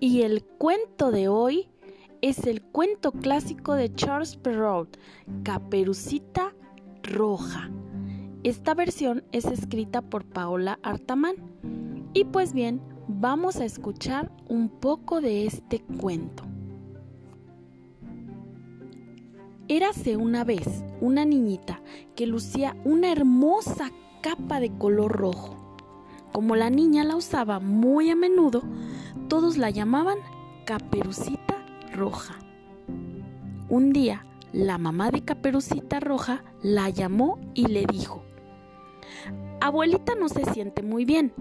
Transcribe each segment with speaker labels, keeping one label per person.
Speaker 1: Y el cuento de hoy es el cuento clásico de Charles Perrault, Caperucita Roja. Esta versión es escrita por Paola Artamán. Y pues bien, vamos a escuchar un poco de este cuento. Érase una vez una niñita que lucía una hermosa capa de color rojo. Como la niña la usaba muy a menudo, todos la llamaban Caperucita Roja. Un día, la mamá de Caperucita Roja la llamó y le dijo, Abuelita no se siente muy bien.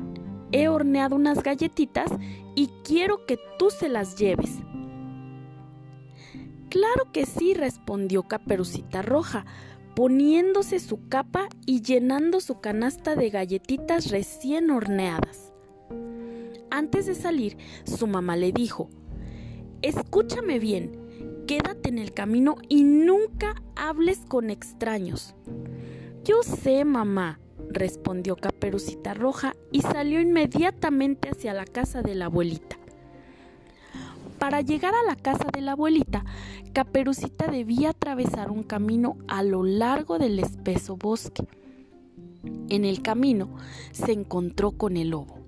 Speaker 1: He horneado unas galletitas y quiero que tú se las lleves. Claro que sí, respondió Caperucita Roja, poniéndose su capa y llenando su canasta de galletitas recién horneadas. Antes de salir, su mamá le dijo, Escúchame bien, quédate en el camino y nunca hables con extraños. Yo sé, mamá, respondió Caperucita Roja y salió inmediatamente hacia la casa de la abuelita. Para llegar a la casa de la abuelita, Caperucita debía atravesar un camino a lo largo del espeso bosque. En el camino se encontró con el lobo.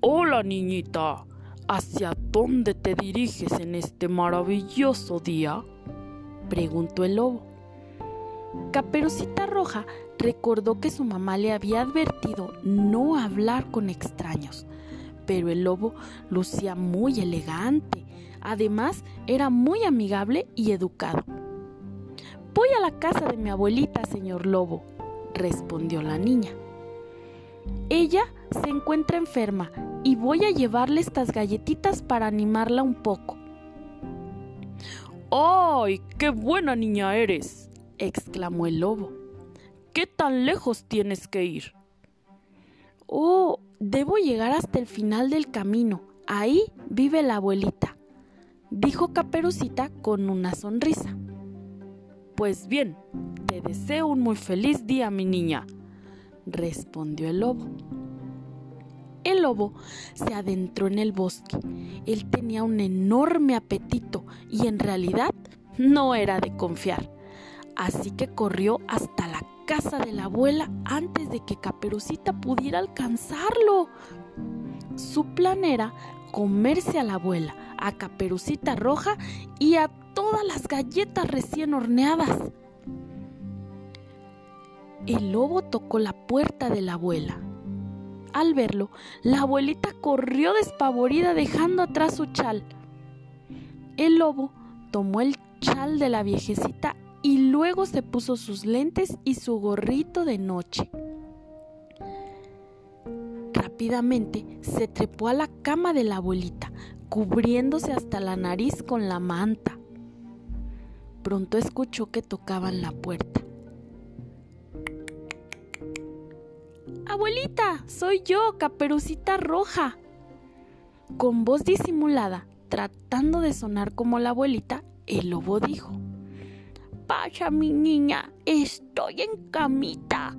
Speaker 2: Hola niñita, ¿hacia dónde te diriges en este maravilloso día?
Speaker 1: preguntó el lobo. Caperucita Roja recordó que su mamá le había advertido no hablar con extraños, pero el lobo lucía muy elegante Además, era muy amigable y educado. Voy a la casa de mi abuelita, señor Lobo, respondió la niña. Ella se encuentra enferma y voy a llevarle estas galletitas para animarla un poco.
Speaker 2: ¡Ay, qué buena niña eres! exclamó el lobo. ¿Qué tan lejos tienes que ir?
Speaker 1: Oh, debo llegar hasta el final del camino. Ahí vive la abuelita dijo Caperucita con una sonrisa.
Speaker 2: Pues bien, te deseo un muy feliz día, mi niña, respondió el lobo.
Speaker 1: El lobo se adentró en el bosque. Él tenía un enorme apetito y en realidad no era de confiar. Así que corrió hasta la casa de la abuela antes de que Caperucita pudiera alcanzarlo. Su plan era comerse a la abuela, a Caperucita Roja y a todas las galletas recién horneadas. El lobo tocó la puerta de la abuela. Al verlo, la abuelita corrió despavorida dejando atrás su chal. El lobo tomó el chal de la viejecita y luego se puso sus lentes y su gorrito de noche. Rápidamente se trepó a la cama de la abuelita, cubriéndose hasta la nariz con la manta. Pronto escuchó que tocaban la puerta. Abuelita, soy yo, Caperucita Roja. Con voz disimulada, tratando de sonar como la abuelita, el lobo dijo, Pasa, mi niña, estoy en camita.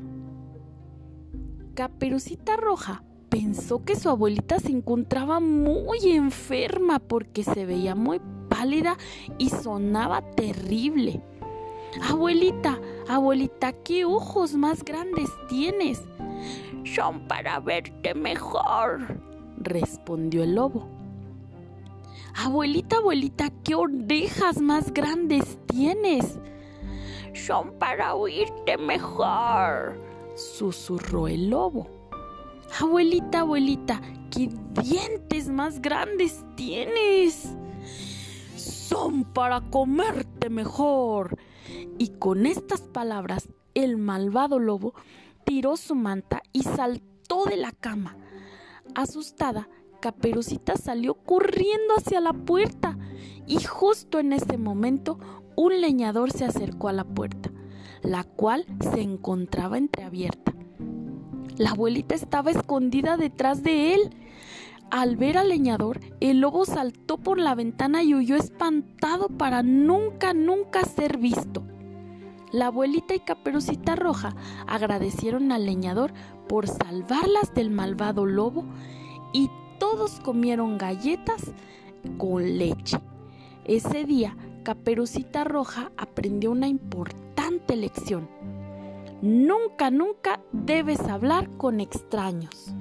Speaker 1: Caperucita Roja pensó que su abuelita se encontraba muy enferma porque se veía muy pálida y sonaba terrible. Abuelita, abuelita, ¿qué ojos más grandes tienes? Son para verte mejor, respondió el lobo. Abuelita, abuelita, ¿qué orejas más grandes tienes? Son para oírte mejor, susurró el lobo. Abuelita, abuelita, ¿qué dientes más grandes tienes? Son para comerte mejor. Y con estas palabras, el malvado lobo tiró su manta y saltó de la cama. Asustada, Caperucita salió corriendo hacia la puerta y justo en ese momento un leñador se acercó a la puerta, la cual se encontraba entreabierta. La abuelita estaba escondida detrás de él. Al ver al leñador, el lobo saltó por la ventana y huyó espantado para nunca, nunca ser visto. La abuelita y Caperucita Roja agradecieron al leñador por salvarlas del malvado lobo y todos comieron galletas con leche. Ese día, Caperucita Roja aprendió una importante lección. Nunca, nunca debes hablar con extraños.